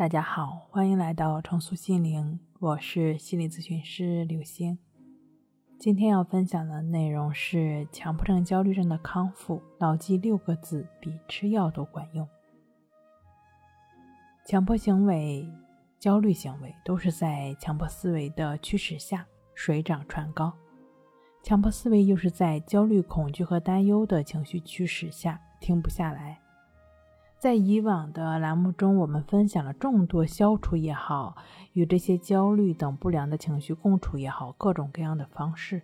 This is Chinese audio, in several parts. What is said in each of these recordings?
大家好，欢迎来到重塑心灵，我是心理咨询师刘星。今天要分享的内容是强迫症、焦虑症的康复，牢记六个字，比吃药都管用。强迫行为、焦虑行为都是在强迫思维的驱使下水涨船高，强迫思维又是在焦虑、恐惧和担忧的情绪驱使下停不下来。在以往的栏目中，我们分享了众多消除也好，与这些焦虑等不良的情绪共处也好，各种各样的方式，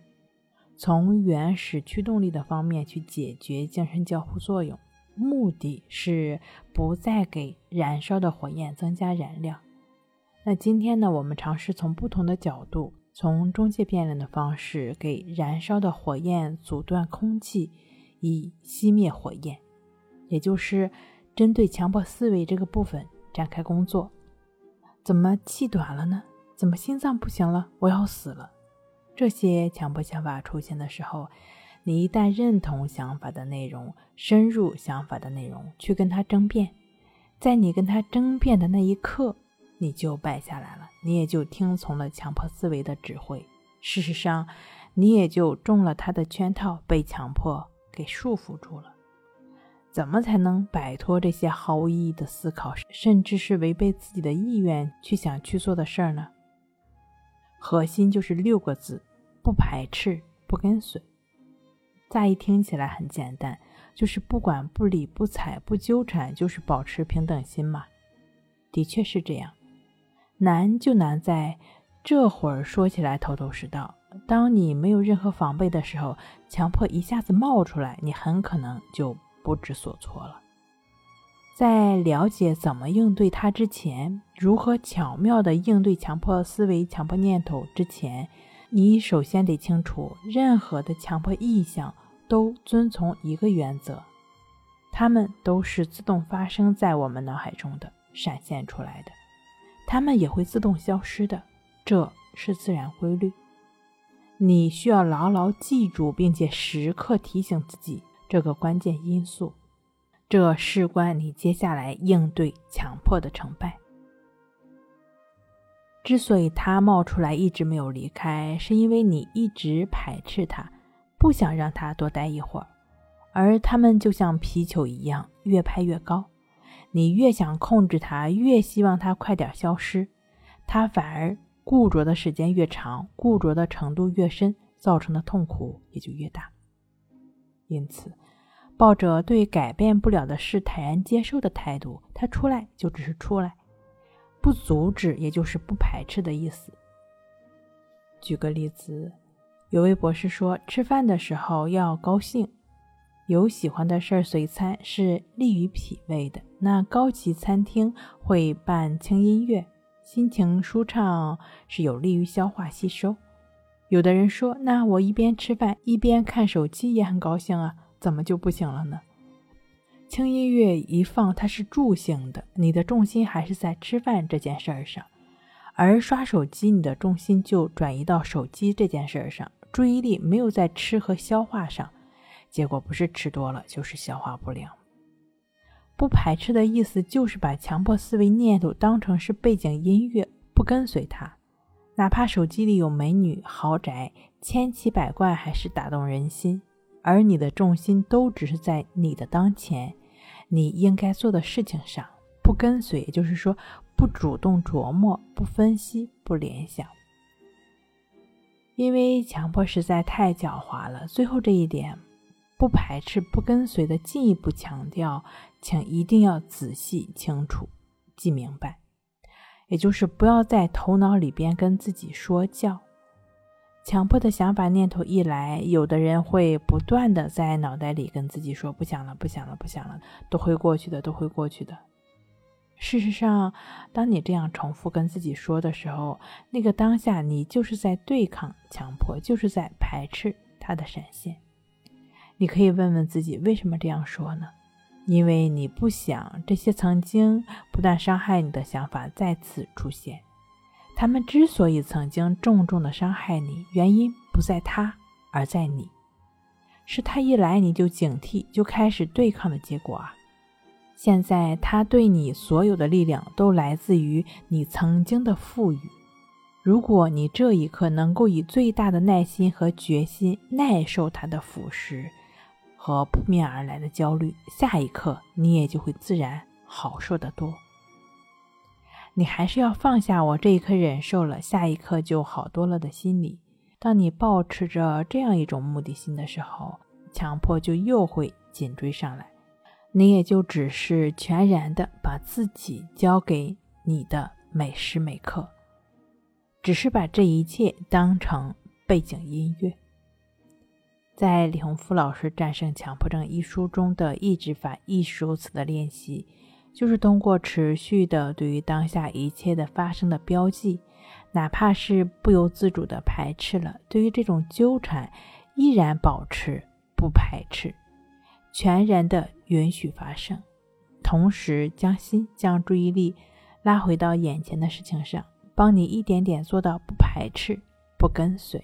从原始驱动力的方面去解决精神交互作用，目的是不再给燃烧的火焰增加燃料。那今天呢，我们尝试从不同的角度，从中介变量的方式，给燃烧的火焰阻断空气，以熄灭火焰，也就是。针对强迫思维这个部分展开工作，怎么气短了呢？怎么心脏不行了？我要死了！这些强迫想法出现的时候，你一旦认同想法的内容，深入想法的内容，去跟他争辩，在你跟他争辩的那一刻，你就败下来了，你也就听从了强迫思维的指挥。事实上，你也就中了他的圈套，被强迫给束缚住了。怎么才能摆脱这些毫无意义的思考，甚至是违背自己的意愿去想去做的事儿呢？核心就是六个字：不排斥，不跟随。乍一听起来很简单，就是不管不理不睬不纠缠，就是保持平等心嘛。的确是这样，难就难在这会儿说起来头头是道。当你没有任何防备的时候，强迫一下子冒出来，你很可能就。不知所措了。在了解怎么应对它之前，如何巧妙地应对强迫思维、强迫念头之前，你首先得清楚，任何的强迫意向都遵从一个原则，它们都是自动发生在我们脑海中的，闪现出来的，它们也会自动消失的，这是自然规律。你需要牢牢记住，并且时刻提醒自己。这个关键因素，这事关你接下来应对强迫的成败。之所以他冒出来一直没有离开，是因为你一直排斥他，不想让他多待一会儿。而他们就像皮球一样，越拍越高。你越想控制他，越希望他快点消失，他反而固着的时间越长，固着的程度越深，造成的痛苦也就越大。因此，抱着对改变不了的事坦然接受的态度，他出来就只是出来，不阻止，也就是不排斥的意思。举个例子，有位博士说，吃饭的时候要高兴，有喜欢的事儿随餐是利于脾胃的。那高级餐厅会伴轻音乐，心情舒畅是有利于消化吸收。有的人说：“那我一边吃饭一边看手机也很高兴啊，怎么就不行了呢？”轻音乐一放，它是助兴的，你的重心还是在吃饭这件事儿上；而刷手机，你的重心就转移到手机这件事儿上，注意力没有在吃和消化上，结果不是吃多了，就是消化不良。不排斥的意思就是把强迫思维念头当成是背景音乐，不跟随它。哪怕手机里有美女、豪宅、千奇百怪，还是打动人心，而你的重心都只是在你的当前，你应该做的事情上，不跟随，也就是说，不主动琢磨、不分析、不联想。因为强迫实在太狡猾了。最后这一点，不排斥、不跟随的进一步强调，请一定要仔细、清楚、记明白。也就是不要在头脑里边跟自己说教，强迫的想法念头一来，有的人会不断的在脑袋里跟自己说不想了，不想了，不想了，都会过去的，都会过去的。事实上，当你这样重复跟自己说的时候，那个当下你就是在对抗强迫，就是在排斥它的闪现。你可以问问自己，为什么这样说呢？因为你不想这些曾经不断伤害你的想法再次出现，他们之所以曾经重重的伤害你，原因不在他，而在你，是他一来你就警惕，就开始对抗的结果啊。现在他对你所有的力量都来自于你曾经的富裕。如果你这一刻能够以最大的耐心和决心耐受他的腐蚀和扑面而来的焦虑，下一刻你也就会自然好受得多。你还是要放下我这一刻忍受了，下一刻就好多了的心理。当你保持着这样一种目的心的时候，强迫就又会紧追上来，你也就只是全然的把自己交给你的每时每刻。只是把这一切当成背景音乐。在李洪福老师《战胜强迫症》一书中的抑制法亦是如此的练习，就是通过持续的对于当下一切的发生的标记，哪怕是不由自主的排斥了，对于这种纠缠依然保持不排斥，全然的允许发生，同时将心将注意力拉回到眼前的事情上。帮你一点点做到不排斥、不跟随。